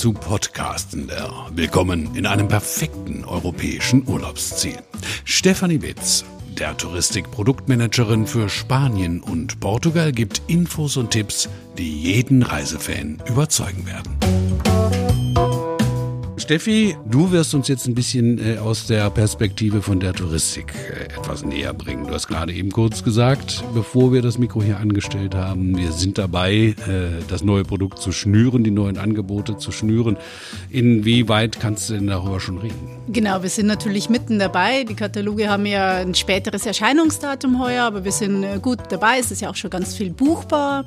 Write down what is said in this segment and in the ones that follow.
zu Podcastender. Willkommen in einem perfekten europäischen Urlaubsziel. Stefanie Witz, der Touristik-Produktmanagerin für Spanien und Portugal, gibt Infos und Tipps, die jeden Reisefan überzeugen werden. Steffi, du wirst uns jetzt ein bisschen äh, aus der Perspektive von der Touristik äh, etwas näher bringen. Du hast gerade eben kurz gesagt, bevor wir das Mikro hier angestellt haben, wir sind dabei, äh, das neue Produkt zu schnüren, die neuen Angebote zu schnüren. Inwieweit kannst du denn darüber schon reden? Genau, wir sind natürlich mitten dabei. Die Kataloge haben ja ein späteres Erscheinungsdatum heuer, aber wir sind gut dabei. Es ist ja auch schon ganz viel buchbar.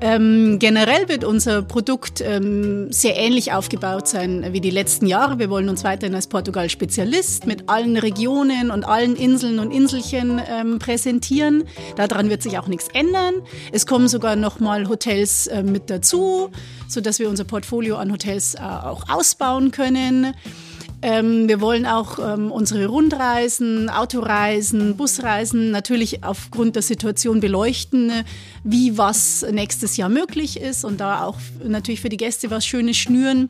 Ähm, generell wird unser Produkt ähm, sehr ähnlich aufgebaut sein wie die letzten Jahre. Wir wollen uns weiterhin als Portugal-Spezialist mit allen Regionen und allen Inseln und Inselchen ähm, präsentieren. Daran wird sich auch nichts ändern. Es kommen sogar nochmal Hotels äh, mit dazu, sodass wir unser Portfolio an Hotels äh, auch ausbauen können. Ähm, wir wollen auch ähm, unsere Rundreisen, Autoreisen, Busreisen natürlich aufgrund der Situation beleuchten, wie was nächstes Jahr möglich ist und da auch natürlich für die Gäste was Schönes schnüren.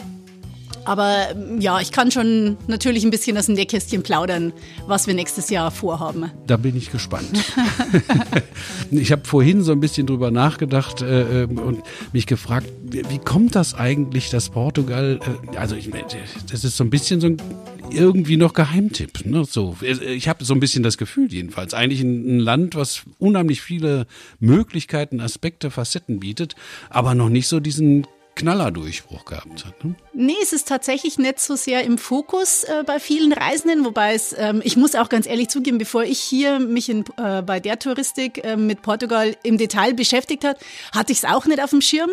Aber ja, ich kann schon natürlich ein bisschen aus dem Nähkästchen plaudern, was wir nächstes Jahr vorhaben. Da bin ich gespannt. ich habe vorhin so ein bisschen drüber nachgedacht äh, ähm, und mich gefragt, wie, wie, kommt das eigentlich, dass Portugal, äh, also ich, das ist so ein bisschen so ein irgendwie noch Geheimtipp. Ne? So, ich habe so ein bisschen das Gefühl jedenfalls. Eigentlich ein, Land, was unheimlich viele Möglichkeiten, Aspekte, Facetten bietet, aber noch nicht so diesen Knallerdurchbruch gehabt hat. Ne? Nee, es ist tatsächlich nicht so sehr im Fokus äh, bei vielen Reisenden, wobei es, ähm, ich muss auch ganz ehrlich zugeben, bevor ich hier mich in, äh, bei der Touristik äh, mit Portugal im Detail beschäftigt hat, hatte ich es auch nicht auf dem Schirm.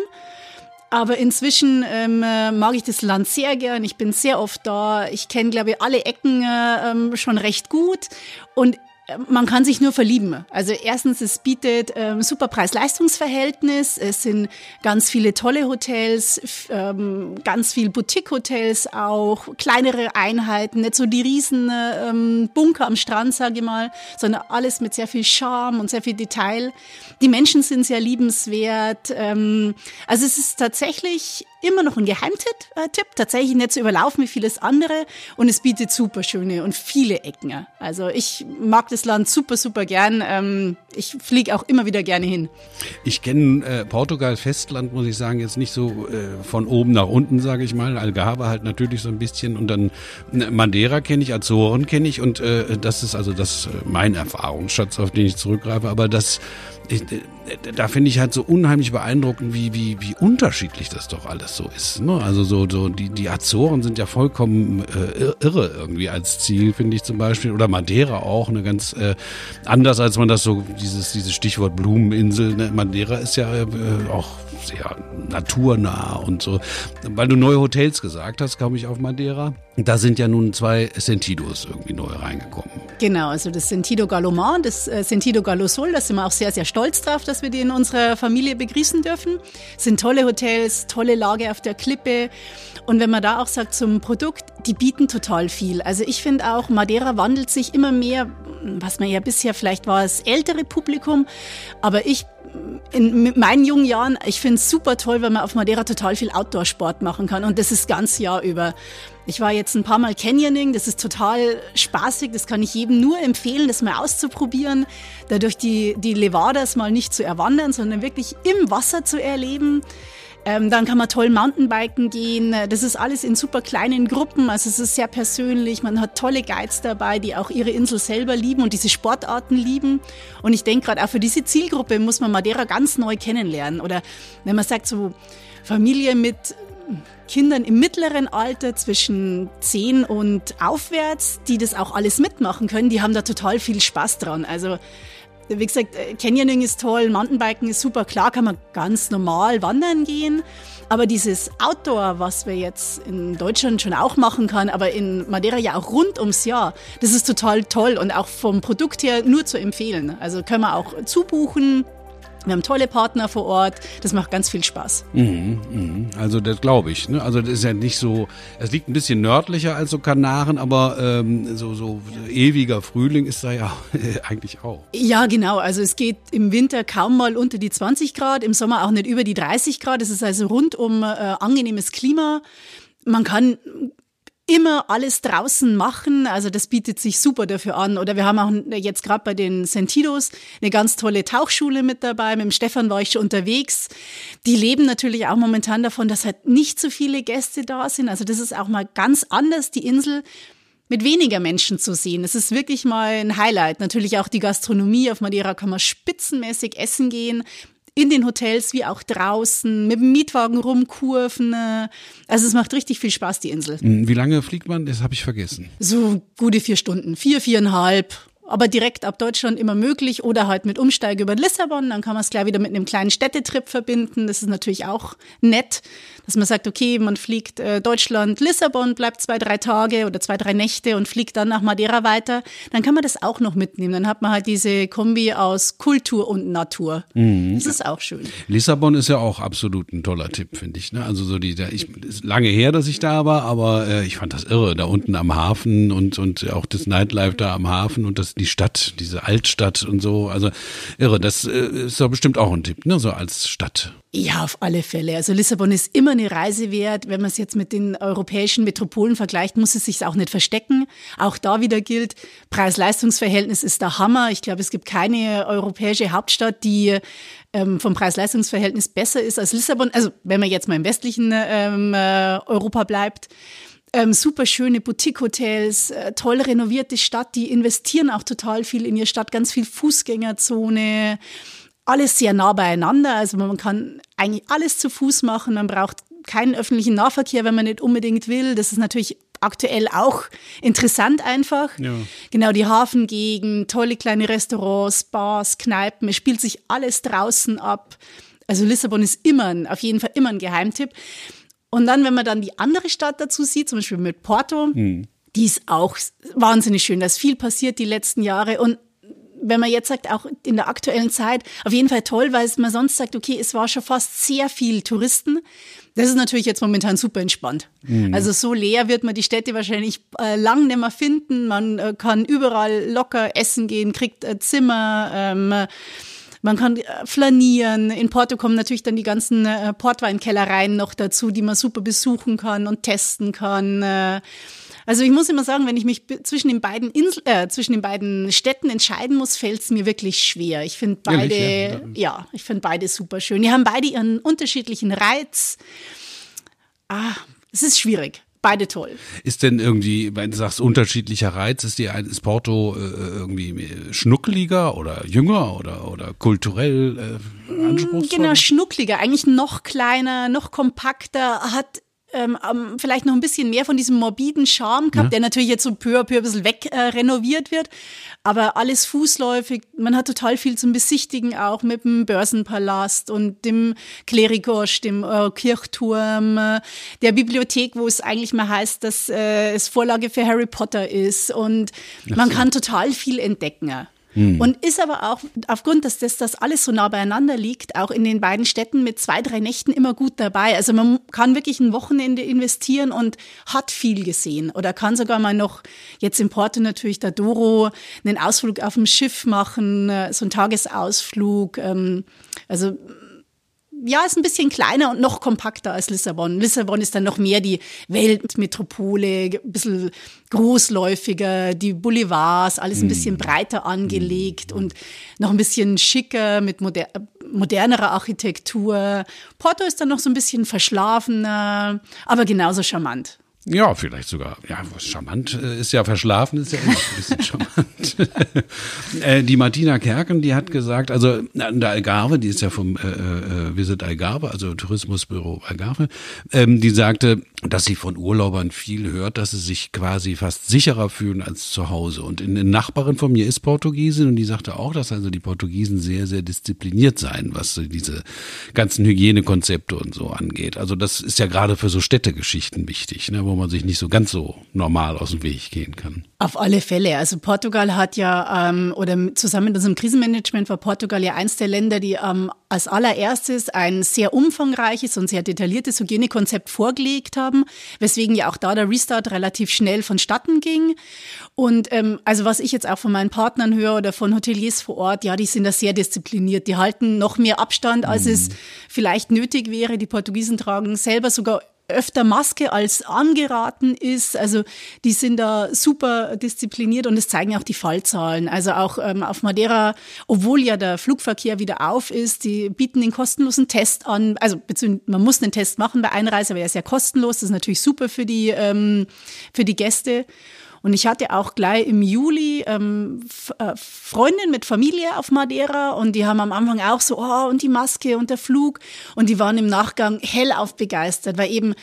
Aber inzwischen ähm, äh, mag ich das Land sehr gern. Ich bin sehr oft da. Ich kenne, glaube ich, alle Ecken äh, ähm, schon recht gut. Und man kann sich nur verlieben. Also erstens, es bietet ähm, super Preis-Leistungs-Verhältnis. Es sind ganz viele tolle Hotels, ähm, ganz viel Boutique-Hotels auch, kleinere Einheiten, nicht so die riesen ähm, Bunker am Strand, sage ich mal, sondern alles mit sehr viel Charme und sehr viel Detail. Die Menschen sind sehr liebenswert. Ähm, also es ist tatsächlich immer noch ein Geheimtipp, äh, tatsächlich nicht zu überlaufen wie vieles andere und es bietet super schöne und viele Ecken. Also ich mag das Land super, super gern. Ähm, ich fliege auch immer wieder gerne hin. Ich kenne äh, Portugal Festland, muss ich sagen, jetzt nicht so äh, von oben nach unten, sage ich mal. Algarve halt natürlich so ein bisschen und dann äh, Madeira kenne ich, Azoren kenne ich und äh, das ist also das mein Erfahrungsschatz, auf den ich zurückgreife. Aber das äh, da finde ich halt so unheimlich beeindruckend, wie, wie, wie unterschiedlich das doch alles so ist. Ne? Also so, so die, die Azoren sind ja vollkommen äh, irre irgendwie als Ziel, finde ich zum Beispiel. Oder Madeira auch, eine ganz äh, anders als man das so, dieses, dieses Stichwort Blumeninsel. Ne? Madeira ist ja äh, auch sehr naturnah und so. Weil du neue Hotels gesagt hast, komme ich auf Madeira. Da sind ja nun zwei Sentidos irgendwie neu reingekommen. Genau, also das Sentido Galomar, das äh, Sentido Galo Sol, da sind wir auch sehr, sehr stolz drauf, dass wir die in unserer Familie begrüßen dürfen. Das sind tolle Hotels, tolle Lage auf der Klippe. Und wenn man da auch sagt zum Produkt, die bieten total viel. Also ich finde auch, Madeira wandelt sich immer mehr, was man ja bisher vielleicht war, das ältere Publikum. Aber ich in meinen jungen Jahren, ich finde es super toll, wenn man auf Madeira total viel Outdoor-Sport machen kann und das ist ganz Jahr über. Ich war jetzt ein paar Mal Canyoning, das ist total spaßig, das kann ich jedem nur empfehlen, das mal auszuprobieren, dadurch die, die Levadas mal nicht zu erwandern, sondern wirklich im Wasser zu erleben. Ähm, dann kann man toll Mountainbiken gehen. Das ist alles in super kleinen Gruppen. Also es ist sehr persönlich. Man hat tolle Guides dabei, die auch ihre Insel selber lieben und diese Sportarten lieben. Und ich denke gerade auch für diese Zielgruppe muss man Madeira ganz neu kennenlernen. Oder wenn man sagt so Familie mit Kindern im mittleren Alter zwischen 10 und aufwärts, die das auch alles mitmachen können, die haben da total viel Spaß dran. Also wie gesagt, äh, Canyoning ist toll, Mountainbiken ist super, klar kann man ganz normal wandern gehen. Aber dieses Outdoor, was wir jetzt in Deutschland schon auch machen kann, aber in Madeira ja auch rund ums Jahr, das ist total toll und auch vom Produkt her nur zu empfehlen. Also können wir auch zubuchen. Wir haben tolle Partner vor Ort. Das macht ganz viel Spaß. Mhm, mhm. Also das glaube ich. Ne? Also das ist ja nicht so, es liegt ein bisschen nördlicher als so Kanaren, aber ähm, so, so ewiger Frühling ist da ja eigentlich auch. Ja, genau. Also es geht im Winter kaum mal unter die 20 Grad, im Sommer auch nicht über die 30 Grad. Es ist also rundum äh, angenehmes Klima. Man kann immer alles draußen machen. Also das bietet sich super dafür an. Oder wir haben auch jetzt gerade bei den Sentidos eine ganz tolle Tauchschule mit dabei. Mit dem Stefan war ich schon unterwegs. Die leben natürlich auch momentan davon, dass halt nicht so viele Gäste da sind. Also das ist auch mal ganz anders, die Insel mit weniger Menschen zu sehen. Es ist wirklich mal ein Highlight. Natürlich auch die Gastronomie. Auf Madeira kann man spitzenmäßig essen gehen in den Hotels wie auch draußen, mit dem Mietwagen rumkurven. Also es macht richtig viel Spaß, die Insel. Hm, wie lange fliegt man? Das habe ich vergessen. So gute vier Stunden. Vier, viereinhalb aber direkt ab Deutschland immer möglich oder halt mit Umsteige über Lissabon. Dann kann man es gleich wieder mit einem kleinen Städtetrip verbinden. Das ist natürlich auch nett dass man sagt, okay, man fliegt äh, Deutschland, Lissabon, bleibt zwei, drei Tage oder zwei, drei Nächte und fliegt dann nach Madeira weiter, dann kann man das auch noch mitnehmen. Dann hat man halt diese Kombi aus Kultur und Natur. Mhm. Das ist auch schön. Lissabon ist ja auch absolut ein toller Tipp, finde ich. Ne? Also so die, da, ich ist lange her, dass ich da war, aber äh, ich fand das irre, da unten am Hafen und und auch das Nightlife da am Hafen und das die Stadt, diese Altstadt und so. Also irre, das äh, ist doch bestimmt auch ein Tipp, ne? So als Stadt. Ja, auf alle Fälle. Also Lissabon ist immer eine Reise wert. Wenn man es jetzt mit den europäischen Metropolen vergleicht, muss es sich auch nicht verstecken. Auch da wieder gilt, Preis-Leistungs-Verhältnis ist der Hammer. Ich glaube, es gibt keine europäische Hauptstadt, die ähm, vom Preis-Leistungs-Verhältnis besser ist als Lissabon. Also wenn man jetzt mal im westlichen ähm, äh, Europa bleibt. Ähm, super schöne Boutique-Hotels, äh, toll renovierte Stadt, die investieren auch total viel in ihre Stadt, ganz viel Fußgängerzone alles sehr nah beieinander. Also man kann eigentlich alles zu Fuß machen. Man braucht keinen öffentlichen Nahverkehr, wenn man nicht unbedingt will. Das ist natürlich aktuell auch interessant einfach. Ja. Genau, die Hafengegend, tolle kleine Restaurants, Bars, Kneipen. Es spielt sich alles draußen ab. Also Lissabon ist immer, auf jeden Fall immer ein Geheimtipp. Und dann, wenn man dann die andere Stadt dazu sieht, zum Beispiel mit Porto, hm. die ist auch wahnsinnig schön. Da ist viel passiert die letzten Jahre. Und wenn man jetzt sagt, auch in der aktuellen Zeit, auf jeden Fall toll, weil man sonst sagt, okay, es war schon fast sehr viel Touristen. Das ist natürlich jetzt momentan super entspannt. Mhm. Also so leer wird man die Städte wahrscheinlich äh, lang nicht mehr finden. Man äh, kann überall locker essen gehen, kriegt äh, Zimmer. Ähm, man kann äh, flanieren. In Porto kommen natürlich dann die ganzen äh, Portweinkellereien noch dazu, die man super besuchen kann und testen kann. Äh, also ich muss immer sagen, wenn ich mich zwischen den beiden Insel, äh, zwischen den beiden Städten entscheiden muss, fällt es mir wirklich schwer. Ich finde beide, ja, ja ich finde beide super schön. Die haben beide ihren unterschiedlichen Reiz. Ah, es ist schwierig beide toll. Ist denn irgendwie, wenn du sagst unterschiedlicher Reiz, ist die ist Porto äh, irgendwie schnuckeliger oder jünger oder oder kulturell äh, mm, anspruchsvoller? Genau, schnuckliger, eigentlich noch kleiner, noch kompakter, hat ähm, vielleicht noch ein bisschen mehr von diesem morbiden Charme gehabt, ja. der natürlich jetzt so peu à peu ein bisschen weg äh, renoviert wird. Aber alles fußläufig. Man hat total viel zum Besichtigen auch mit dem Börsenpalast und dem Klerikosch, dem äh, Kirchturm, äh, der Bibliothek, wo es eigentlich mal heißt, dass äh, es Vorlage für Harry Potter ist. Und man kann total viel entdecken. Hm. Und ist aber auch aufgrund, dass das, das alles so nah beieinander liegt, auch in den beiden Städten mit zwei, drei Nächten immer gut dabei. Also man kann wirklich ein Wochenende investieren und hat viel gesehen oder kann sogar mal noch jetzt in Porto natürlich der Doro einen Ausflug auf dem Schiff machen, äh, so einen Tagesausflug. Ähm, also ja, ist ein bisschen kleiner und noch kompakter als Lissabon. Lissabon ist dann noch mehr die Weltmetropole, ein bisschen großläufiger, die Boulevards, alles ein bisschen mm. breiter angelegt mm. und noch ein bisschen schicker mit moder modernerer Architektur. Porto ist dann noch so ein bisschen verschlafener, aber genauso charmant. Ja, vielleicht sogar. Ja, charmant äh, ist ja verschlafen, ist ja immer ein bisschen charmant. äh, die Martina Kerken, die hat gesagt, also der Algarve, die ist ja vom äh, äh, Visit Algarve, also Tourismusbüro Algarve, ähm, die sagte, dass sie von Urlaubern viel hört, dass sie sich quasi fast sicherer fühlen als zu Hause. Und eine Nachbarin von mir ist Portugiesin und die sagte auch, dass also die Portugiesen sehr, sehr diszipliniert seien, was diese ganzen Hygienekonzepte und so angeht. Also das ist ja gerade für so Städtegeschichten wichtig, ne, wo man sich nicht so ganz so normal aus dem Weg gehen kann. Auf alle Fälle. Also Portugal hat ja, ähm, oder zusammen mit unserem Krisenmanagement war Portugal ja eins der Länder, die ähm, als allererstes ein sehr umfangreiches und sehr detailliertes Hygienekonzept vorgelegt haben, weswegen ja auch da der Restart relativ schnell vonstatten ging. Und ähm, also was ich jetzt auch von meinen Partnern höre oder von Hoteliers vor Ort, ja, die sind da sehr diszipliniert. Die halten noch mehr Abstand, als mhm. es vielleicht nötig wäre. Die Portugiesen tragen selber sogar öfter Maske als angeraten ist. Also die sind da super diszipliniert und es zeigen auch die Fallzahlen. Also auch ähm, auf Madeira, obwohl ja der Flugverkehr wieder auf ist, die bieten den kostenlosen Test an. Also man muss einen Test machen bei Einreise, aber er ist ja kostenlos. Das ist natürlich super für die, ähm, für die Gäste. Und ich hatte auch gleich im Juli ähm, äh, Freundin mit Familie auf Madeira und die haben am Anfang auch so, oh, und die Maske und der Flug. Und die waren im Nachgang hellauf begeistert, weil eben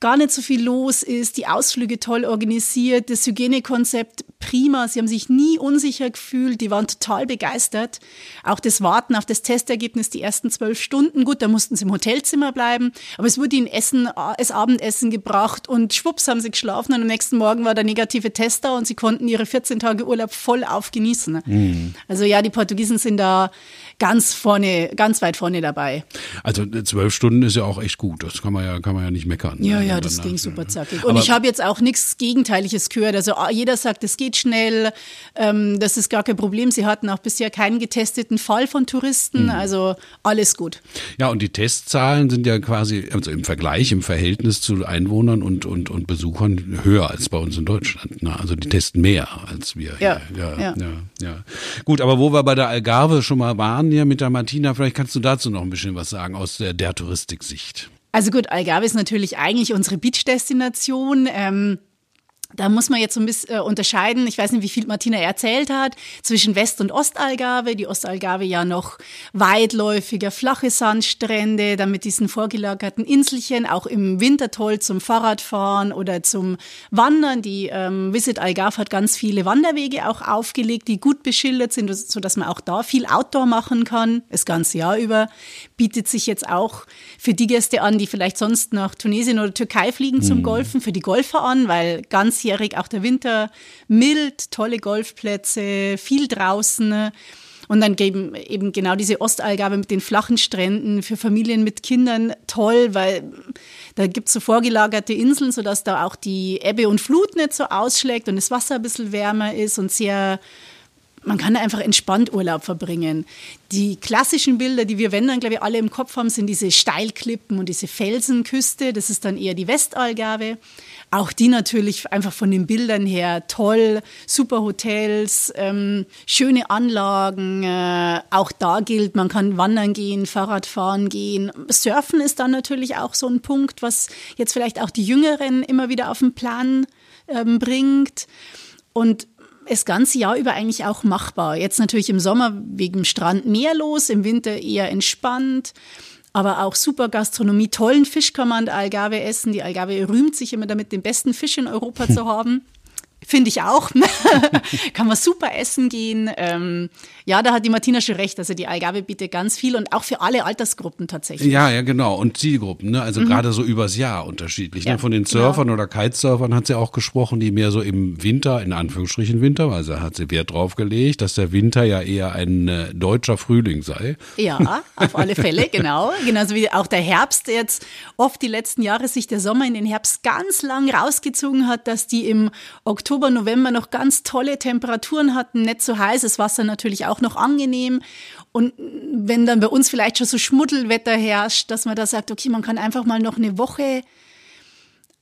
gar nicht so viel los ist, die Ausflüge toll organisiert, das Hygienekonzept prima, sie haben sich nie unsicher gefühlt, die waren total begeistert. Auch das Warten auf das Testergebnis die ersten zwölf Stunden, gut, da mussten sie im Hotelzimmer bleiben, aber es wurde ihnen Essen, das Abendessen gebracht und schwupps haben sie geschlafen und am nächsten Morgen war der negative Tester und sie konnten ihre 14 Tage Urlaub voll aufgenießen. Mhm. Also ja, die Portugiesen sind da ganz vorne, ganz weit vorne dabei. Also äh, zwölf Stunden ist ja auch echt gut. Das kann man ja, kann man ja nicht meckern. Ja, ja, das ging super zackig. Und Aber ich habe jetzt auch nichts Gegenteiliges gehört. Also ah, jeder sagt, es geht schnell, ähm, das ist gar kein Problem. Sie hatten auch bisher keinen getesteten Fall von Touristen. Mhm. Also alles gut. Ja, und die Testzahlen sind ja quasi, also im Vergleich, im Verhältnis zu Einwohnern und, und, und Besuchern höher als bei uns in Deutschland. Ne? Also die testen mehr als wir. Ja, ja, ja, ja. ja. Gut, aber wo wir bei der Algarve schon mal waren, ja mit der Martina. Vielleicht kannst du dazu noch ein bisschen was sagen aus der, der Touristiksicht. Also gut, Algarve ist natürlich eigentlich unsere Beach-Destination. Ähm da muss man jetzt so ein bisschen äh, unterscheiden, ich weiß nicht, wie viel Martina erzählt hat, zwischen West- und Ostalgarve. Die Ostalgarve ja noch weitläufiger, flache Sandstrände, dann mit diesen vorgelagerten Inselchen, auch im Winter toll zum Fahrradfahren oder zum Wandern. Die ähm, Visit Algarve hat ganz viele Wanderwege auch aufgelegt, die gut beschildert sind, so dass man auch da viel Outdoor machen kann, das ganze Jahr über. Bietet sich jetzt auch für die Gäste an, die vielleicht sonst nach Tunesien oder Türkei fliegen zum mhm. Golfen, für die Golfer an, weil ganz ganzjährig, auch der Winter mild, tolle Golfplätze, viel draußen. Und dann eben, eben genau diese Ostalgabe mit den flachen Stränden für Familien mit Kindern toll, weil da gibt es so vorgelagerte Inseln, sodass da auch die Ebbe und Flut nicht so ausschlägt und das Wasser ein bisschen wärmer ist und sehr man kann einfach entspannt Urlaub verbringen. Die klassischen Bilder, die wir, wenn dann, glaube ich, alle im Kopf haben, sind diese Steilklippen und diese Felsenküste. Das ist dann eher die Westalgarve. Auch die natürlich einfach von den Bildern her toll, super Hotels, ähm, schöne Anlagen. Äh, auch da gilt, man kann wandern gehen, Fahrradfahren gehen. Surfen ist dann natürlich auch so ein Punkt, was jetzt vielleicht auch die Jüngeren immer wieder auf den Plan ähm, bringt. Und das ganze Jahr über eigentlich auch machbar. Jetzt natürlich im Sommer wegen Strand mehr los, im Winter eher entspannt. Aber auch super Gastronomie, tollen Fisch kann man an der Algarve essen. Die Algarve rühmt sich immer damit, den besten Fisch in Europa zu haben. Finde ich auch. Kann man super essen gehen. Ähm, ja, da hat die Martina schon recht. Also die Algarve bietet ganz viel und auch für alle Altersgruppen tatsächlich. Ja, ja, genau. Und Zielgruppen, ne? Also mhm. gerade so übers Jahr unterschiedlich. Ne? Ja, ne? Von den genau. Surfern genau. oder Kitesurfern hat sie auch gesprochen, die mehr so im Winter, in Anführungsstrichen Winter, also hat sie Wert drauf gelegt, dass der Winter ja eher ein äh, deutscher Frühling sei. Ja, auf alle Fälle, genau. Genauso wie auch der Herbst jetzt oft die letzten Jahre sich der Sommer in den Herbst ganz lang rausgezogen hat, dass die im Oktober, November noch ganz tolle Temperaturen hatten, nicht so heißes Wasser natürlich auch noch angenehm. Und wenn dann bei uns vielleicht schon so Schmuddelwetter herrscht, dass man da sagt, okay, man kann einfach mal noch eine Woche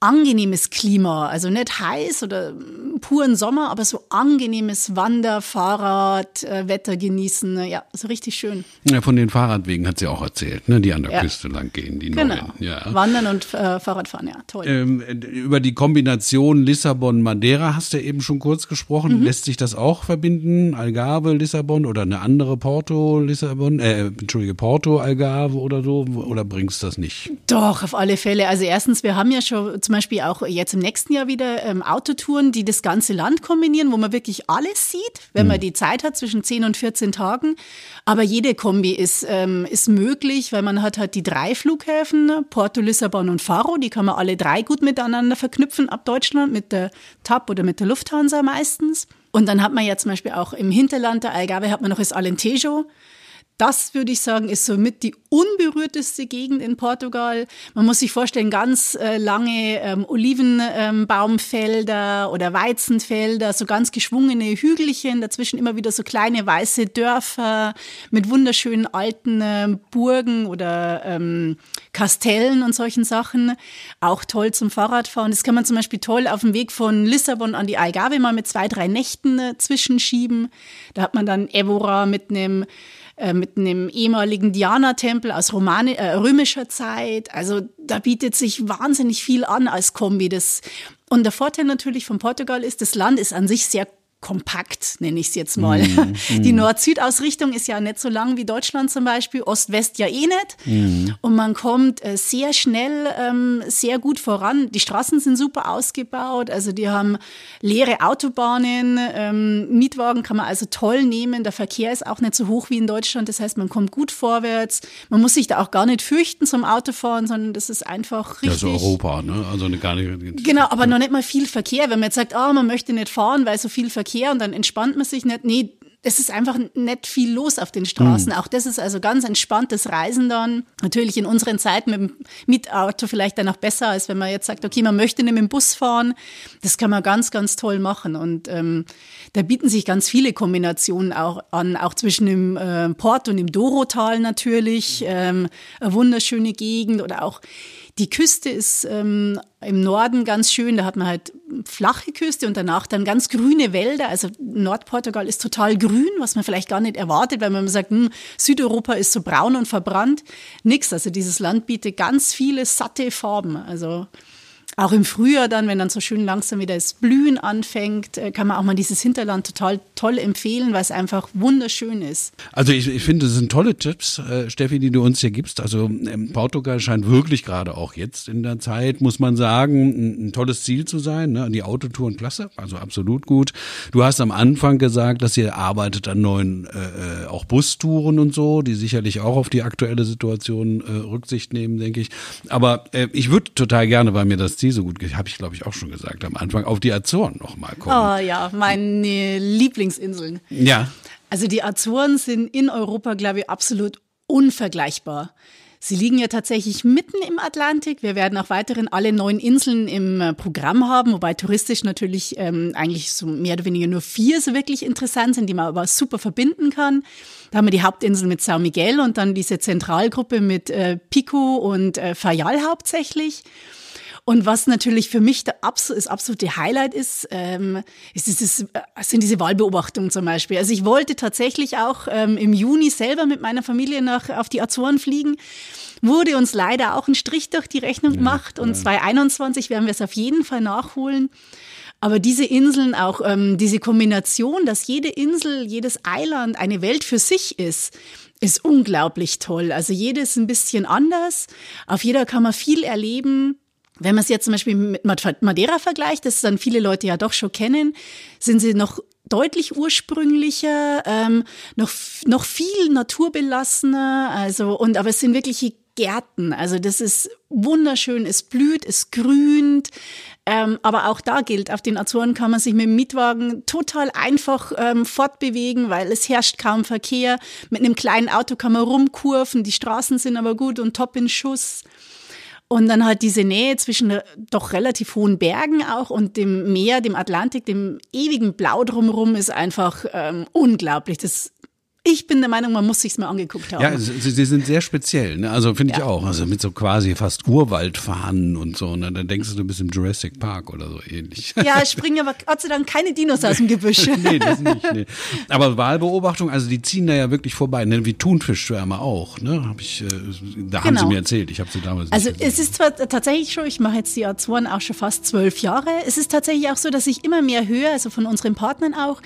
angenehmes Klima, also nicht heiß oder puren Sommer, aber so angenehmes Wander-, Fahrrad, äh, Wetter genießen, ja, so richtig schön. Ja, von den Fahrradwegen hat sie auch erzählt, ne, die an der ja. Küste lang gehen, die genau. neuen. Ja. Wandern und äh, Fahrradfahren, ja, toll. Ähm, über die Kombination Lissabon-Madeira hast du eben schon kurz gesprochen. Mhm. Lässt sich das auch verbinden? Algarve, Lissabon oder eine andere Porto, Lissabon, äh, entschuldige, Porto, Algarve oder so? Oder bringst du das nicht? Doch, auf alle Fälle. Also erstens, wir haben ja schon zum Beispiel auch jetzt im nächsten Jahr wieder ähm, Autotouren, die das Ganze Land kombinieren, wo man wirklich alles sieht, wenn man die Zeit hat zwischen 10 und 14 Tagen. Aber jede Kombi ist, ähm, ist möglich, weil man hat halt die drei Flughäfen, Porto, Lissabon und Faro, die kann man alle drei gut miteinander verknüpfen ab Deutschland mit der TAP oder mit der Lufthansa meistens. Und dann hat man ja zum Beispiel auch im Hinterland der Algarve hat man noch das Alentejo. Das würde ich sagen, ist somit die unberührteste Gegend in Portugal. Man muss sich vorstellen, ganz äh, lange ähm, Olivenbaumfelder ähm, oder Weizenfelder, so ganz geschwungene Hügelchen, dazwischen immer wieder so kleine weiße Dörfer mit wunderschönen alten äh, Burgen oder ähm, Kastellen und solchen Sachen. Auch toll zum Fahrradfahren. Das kann man zum Beispiel toll auf dem Weg von Lissabon an die Algarve mal mit zwei, drei Nächten äh, zwischenschieben. Da hat man dann Evora mit einem äh, mit einem ehemaligen Diana-Tempel aus Romani äh, römischer Zeit. Also da bietet sich wahnsinnig viel an als Kombi. Das, und der Vorteil natürlich von Portugal ist, das Land ist an sich sehr kompakt, nenne ich es jetzt mal. Mm, Die mm. Nord-Süd-Ausrichtung ist ja nicht so lang wie Deutschland zum Beispiel, Ost-West ja eh nicht. Mm. Und man kommt äh, sehr schnell, ähm, sehr gut voran. Die Straßen sind super ausgebaut, also die haben leere Autobahnen, ähm, Mietwagen kann man also toll nehmen. Der Verkehr ist auch nicht so hoch wie in Deutschland, das heißt, man kommt gut vorwärts. Man muss sich da auch gar nicht fürchten zum Autofahren, sondern das ist einfach richtig. Ja, so Europa, ne? Also gar nicht. Genau, aber noch nicht mal viel Verkehr. Wenn man jetzt sagt, oh, man möchte nicht fahren, weil so viel Verkehr Verkehr und dann entspannt man sich nicht. Nee, es ist einfach nicht viel los auf den Straßen. Mhm. Auch das ist also ganz entspanntes Reisen dann. Natürlich in unseren Zeiten mit dem Mietauto vielleicht dann auch besser, als wenn man jetzt sagt, okay, man möchte nicht mit dem Bus fahren. Das kann man ganz, ganz toll machen. Und ähm, da bieten sich ganz viele Kombinationen auch an, auch zwischen dem äh, Port und dem Dorotal natürlich. Ähm, eine wunderschöne Gegend oder auch die Küste ist ähm, im Norden ganz schön, da hat man halt flache Küste und danach dann ganz grüne Wälder. Also Nordportugal ist total grün, was man vielleicht gar nicht erwartet, weil man sagt, hm, Südeuropa ist so braun und verbrannt. Nix, also dieses Land bietet ganz viele satte Farben. Also auch im Frühjahr dann, wenn dann so schön langsam wieder das Blühen anfängt, äh, kann man auch mal dieses Hinterland total toll empfehlen, weil es einfach wunderschön ist. Also ich, ich finde, das sind tolle Tipps, äh, Steffi, die du uns hier gibst. Also ähm, Portugal scheint wirklich gerade auch jetzt in der Zeit, muss man sagen, ein, tolles Ziel zu sein. Ne? Die Autotouren klasse, also absolut gut. Du hast am Anfang gesagt, dass ihr arbeitet an neuen äh, äh auch Bustouren und so, die sicherlich auch auf die aktuelle Situation äh, Rücksicht nehmen, denke ich. Aber äh, ich würde total gerne, weil mir das Ziel Ziel so gut, habe ich glaube ich auch schon gesagt am Anfang, auf die Azoren nochmal kommen. Oh ja, meine Lieblingsinseln. Ja. Also die Azoren sind in Europa, glaube ich, absolut unvergleichbar. Sie liegen ja tatsächlich mitten im Atlantik. Wir werden auch weiterhin alle neun Inseln im äh, Programm haben, wobei touristisch natürlich ähm, eigentlich so mehr oder weniger nur vier so wirklich interessant sind, die man aber super verbinden kann. Da haben wir die Hauptinsel mit São Miguel und dann diese Zentralgruppe mit äh, Pico und äh, Fayal hauptsächlich. Und was natürlich für mich der absol das absolute Highlight ist, ähm, ist dieses, äh, sind diese Wahlbeobachtungen zum Beispiel. Also ich wollte tatsächlich auch ähm, im Juni selber mit meiner Familie nach, auf die Azoren fliegen wurde uns leider auch ein Strich durch die Rechnung gemacht und ja. 2021 werden wir es auf jeden Fall nachholen. Aber diese Inseln, auch ähm, diese Kombination, dass jede Insel, jedes Eiland eine Welt für sich ist, ist unglaublich toll. Also jedes ein bisschen anders. Auf jeder kann man viel erleben. Wenn man es jetzt zum Beispiel mit Madeira vergleicht, das dann viele Leute ja doch schon kennen, sind sie noch deutlich ursprünglicher, ähm, noch, noch viel naturbelassener, also, und, aber es sind wirkliche Gärten. Also das ist wunderschön, es blüht, es grünt. Ähm, aber auch da gilt, auf den Azoren kann man sich mit dem Mietwagen total einfach ähm, fortbewegen, weil es herrscht kaum Verkehr. Mit einem kleinen Auto kann man rumkurven, die Straßen sind aber gut und top in Schuss. Und dann halt diese Nähe zwischen doch relativ hohen Bergen auch und dem Meer, dem Atlantik, dem ewigen Blau drumherum ist einfach ähm, unglaublich. Das ich bin der Meinung, man muss sich's mal angeguckt haben. Ja, sie, sie sind sehr speziell, ne? Also finde ich ja. auch. Also mit so quasi fast Urwaldfahnen und so. Ne? Dann denkst du, du bist im Jurassic Park oder so ähnlich. Ja, es springen aber Gott sei Dank keine Dinos aus dem Gebüsch. nee, das nicht. Nee. Aber Wahlbeobachtung, also die ziehen da ja wirklich vorbei, ne? wie Thunfischschwärme auch. Ne? Hab ich, äh, da haben genau. sie mir erzählt. Ich habe sie damals. Also es ist zwar tatsächlich schon, ich mache jetzt die Azoren auch schon fast zwölf Jahre. Es ist tatsächlich auch so, dass ich immer mehr höre, also von unseren Partnern auch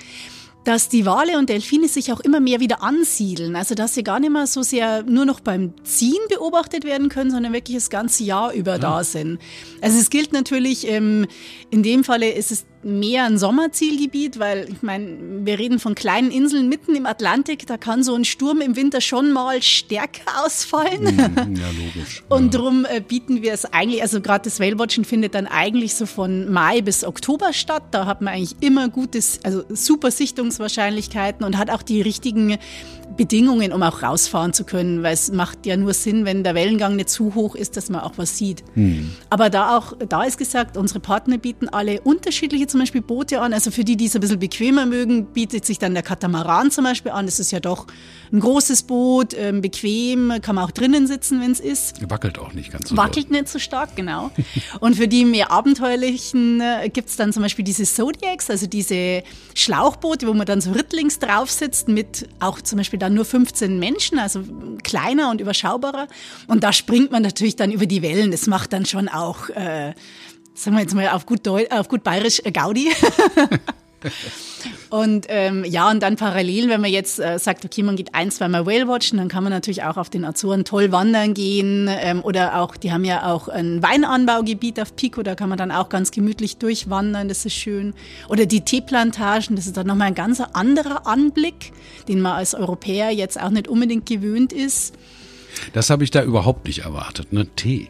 dass die Wale und Delfine sich auch immer mehr wieder ansiedeln. Also dass sie gar nicht mehr so sehr nur noch beim Ziehen beobachtet werden können, sondern wirklich das ganze Jahr über ja. da sind. Also es gilt natürlich, ähm, in dem Falle ist es mehr ein Sommerzielgebiet, weil ich meine, wir reden von kleinen Inseln mitten im Atlantik, da kann so ein Sturm im Winter schon mal stärker ausfallen. Mhm, ja, logisch. Und ja. darum äh, bieten wir es eigentlich, also gerade das Whale-Watchen findet dann eigentlich so von Mai bis Oktober statt. Da hat man eigentlich immer gutes, also super Sichtungswahrscheinlichkeiten und hat auch die richtigen Bedingungen, um auch rausfahren zu können, weil es macht ja nur Sinn, wenn der Wellengang nicht zu hoch ist, dass man auch was sieht. Hm. Aber da auch, da ist gesagt, unsere Partner bieten alle unterschiedliche zum Beispiel Boote an. Also für die, die es ein bisschen bequemer mögen, bietet sich dann der Katamaran zum Beispiel an. Das ist ja doch ein großes Boot, ähm, bequem, kann man auch drinnen sitzen, wenn es ist. Wackelt auch nicht ganz so Wackelt doll. nicht so stark, genau. Und für die mehr abenteuerlichen äh, gibt es dann zum Beispiel diese Zodiacs, also diese Schlauchboote, wo man dann so rittlings drauf sitzt mit auch zum Beispiel dann nur 15 Menschen, also kleiner und überschaubarer. Und da springt man natürlich dann über die Wellen. Das macht dann schon auch, äh, sagen wir jetzt mal auf gut, Deu auf gut bayerisch, äh, Gaudi. Und ähm, ja, und dann parallel, wenn man jetzt äh, sagt, okay, man geht ein, zweimal Whale watchen, dann kann man natürlich auch auf den Azoren toll wandern gehen. Ähm, oder auch, die haben ja auch ein Weinanbaugebiet auf Pico, da kann man dann auch ganz gemütlich durchwandern, das ist schön. Oder die Teeplantagen, das ist dann nochmal ein ganz anderer Anblick, den man als Europäer jetzt auch nicht unbedingt gewöhnt ist. Das habe ich da überhaupt nicht erwartet, ne? Tee.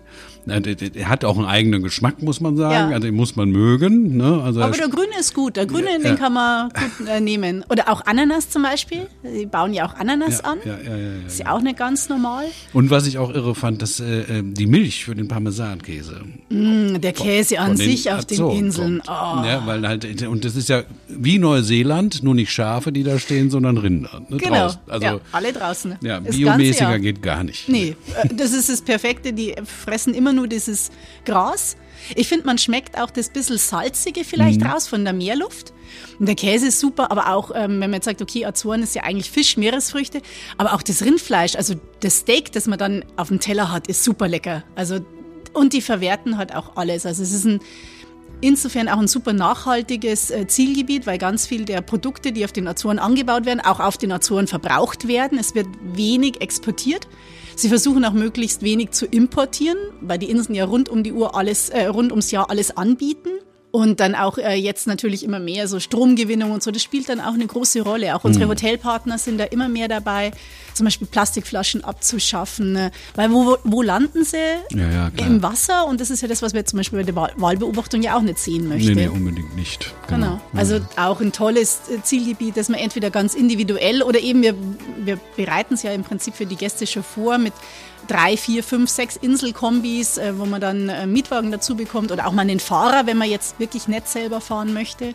Er hat auch einen eigenen Geschmack, muss man sagen. Ja. Also den muss man mögen. Ne? Also Aber der Grüne ist gut. Der Grüne, Ja, den kann man gut äh, nehmen. Oder auch Ananas zum Beispiel. Die bauen ja auch Ananas an. Ist ja auch nicht ganz normal. Und was ich auch irre fand, dass äh, äh, die Milch für den Parmesankäse Mm, Der Käse an von den sich auf den Inseln. Oh. Ja, weil halt, und das ist ja wie Neuseeland, nur nicht Schafe, die da stehen, sondern Rinder. Ne, Genau. draußen. Also, ja, alle draußen. ja, biomäßiger geht gar nicht. Nee, äh, das ist das Perfekte. Die fressen immer nur dieses Gras. Ich finde, man schmeckt auch das bisschen salzige vielleicht raus von der Meerluft. Und der Käse ist super, aber auch, ähm, wenn man jetzt sagt, okay, Azoren ist ja eigentlich Fisch, Meeresfrüchte, aber auch das Rindfleisch, also das Steak, das man dann auf dem Teller hat, ist super lecker. Also, und die verwerten halt auch alles. Also es ist ein Insofern auch ein super nachhaltiges äh, Zielgebiet, weil ganz viel der Produkte, die auf den Azoren angebaut werden, auch auf den Azoren verbraucht werden. Es wird wenig exportiert. Sie versuchen auch möglichst wenig zu importieren, weil die Inseln ja rund um die Uhr alles, äh, rund ums Jahr alles anbieten. Und dann auch äh, jetzt natürlich immer mehr so Stromgewinnung und so, das spielt dann auch eine große Rolle. Auch unsere Hotelpartner sind da immer mehr dabei, zum Beispiel Plastikflaschen abzuschaffen. äh, Weil wo, wo landen sie? Ja, ja. Im Wasser. Und das ist ja das, was wir zum Beispiel bei der Wahl- Wahlbeobachtung ja auch nicht sehen möchten. Nee, nee, unbedingt nicht. Genau. Also auch ein tolles äh, Zielgebiet, das man entweder ganz individuell oder eben wir, wir bereiten es ja im Prinzip für die Gäste schon vor mit drei, vier, fünf, sechs Inselkombis, äh, wo man dann äh, Mietwagen dazu bekommt oder auch mal einen Fahrer, wenn man jetzt wirklich nicht selber fahren möchte.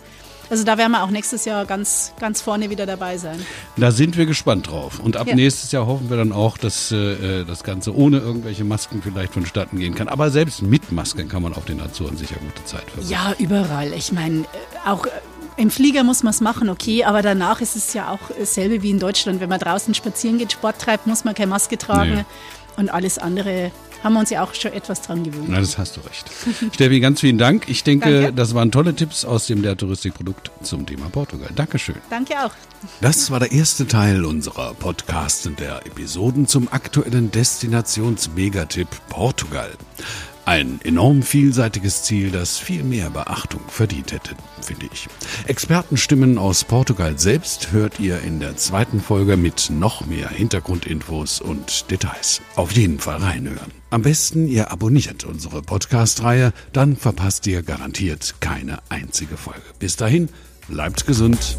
Also da werden wir auch nächstes Jahr ganz, ganz vorne wieder dabei sein. Da sind wir gespannt drauf. Und ab Ja. nächstes Jahr hoffen wir dann auch, dass äh, das Ganze ohne irgendwelche Masken vielleicht vonstatten gehen kann. Aber selbst mit Masken kann man auf den Azoren sicher gute Zeit verbringen. Ja, überall. Ich meine, äh, auch äh, im Flieger muss man es machen, okay, aber danach ist es ja auch dasselbe wie in Deutschland. Wenn man draußen spazieren geht, Sport treibt, muss man keine Maske tragen. Nee. Und alles andere haben wir uns ja auch schon etwas dran gewöhnt. Na, das hast du recht. Steffi, ganz vielen Dank. Ich denke, Danke. das waren tolle Tipps aus dem der Touristikprodukt zum Thema Portugal. Dankeschön. Danke auch. Das war der erste Teil unserer Podcast der Episoden zum aktuellen Destinations-Megatipp Portugal. Ein enorm vielseitiges Ziel, das viel mehr Beachtung verdient hätte, finde ich. Expertenstimmen aus Portugal selbst hört ihr in der zweiten Folge mit noch mehr Hintergrundinfos und Details. Auf jeden Fall reinhören. Am besten ihr abonniert unsere Podcast-Reihe, dann verpasst ihr garantiert keine einzige Folge. Bis dahin, bleibt gesund.